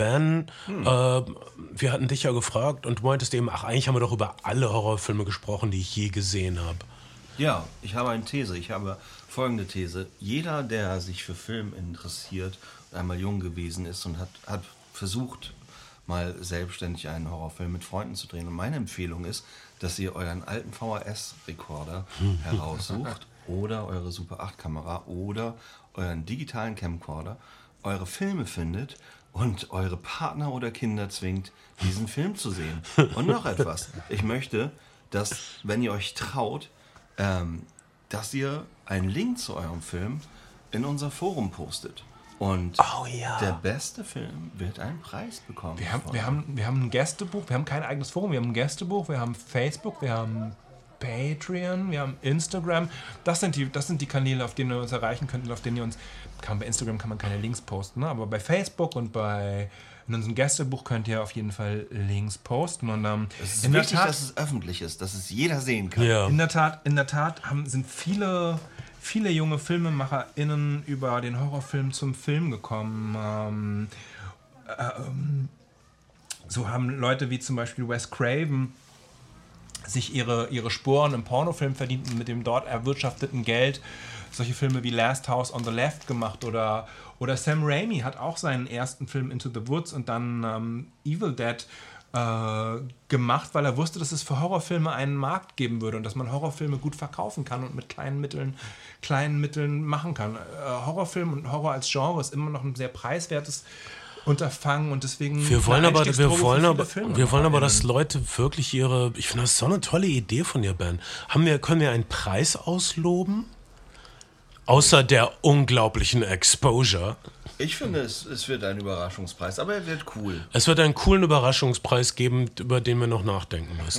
Ben, äh, wir hatten dich ja gefragt und du meintest eben, ach, eigentlich haben wir doch über alle Horrorfilme gesprochen, die ich je gesehen habe. Ja, ich habe eine These. Ich habe folgende These. Jeder, der sich für Film interessiert, einmal jung gewesen ist und hat, hat versucht, mal selbstständig einen Horrorfilm mit Freunden zu drehen. Und meine Empfehlung ist, dass ihr euren alten VHS-Rekorder heraussucht oder eure Super 8-Kamera oder euren digitalen Camcorder, eure Filme findet und eure Partner oder Kinder zwingt, diesen Film zu sehen. Und noch etwas. Ich möchte, dass, wenn ihr euch traut, ähm, dass ihr einen Link zu eurem Film in unser Forum postet. Und Oh ja. der beste Film wird einen Preis bekommen. Wir haben, wir, haben, wir haben ein Gästebuch, wir haben kein eigenes Forum, wir haben ein Gästebuch, wir haben Facebook, wir haben Patreon, wir haben Instagram. Das sind die, das sind die Kanäle, auf denen ihr uns erreichen könnt und auf denen ihr uns. Kann, bei Instagram kann man keine Links posten, ne? aber bei Facebook und bei in unserem Gästebuch könnt ihr auf jeden Fall Links posten. Und ähm, es ist in der wichtig, Tat, dass es öffentlich ist, dass es jeder sehen kann. Ja. in der Tat, in der Tat haben, sind viele, viele junge FilmemacherInnen über den Horrorfilm zum Film gekommen. Ähm, ähm, so haben Leute wie zum Beispiel Wes Craven sich ihre, ihre Sporen im Pornofilm verdient und mit dem dort erwirtschafteten Geld solche Filme wie Last House on the Left gemacht oder, oder Sam Raimi hat auch seinen ersten Film Into the Woods und dann ähm, Evil Dead äh, gemacht, weil er wusste, dass es für Horrorfilme einen Markt geben würde und dass man Horrorfilme gut verkaufen kann und mit kleinen Mitteln, kleinen Mitteln machen kann. Äh, Horrorfilm und Horror als Genre ist immer noch ein sehr preiswertes Unterfangen und deswegen Wir wollen aber, wir wollen aber, wir wollen aber, dass Leute wirklich ihre. Ich finde das so eine tolle Idee von dir, Ben. Haben wir, können wir einen Preis ausloben? Außer der unglaublichen Exposure. Ich finde, es, es wird ein Überraschungspreis, aber er wird cool. Es wird einen coolen Überraschungspreis geben, über den wir noch nachdenken müssen.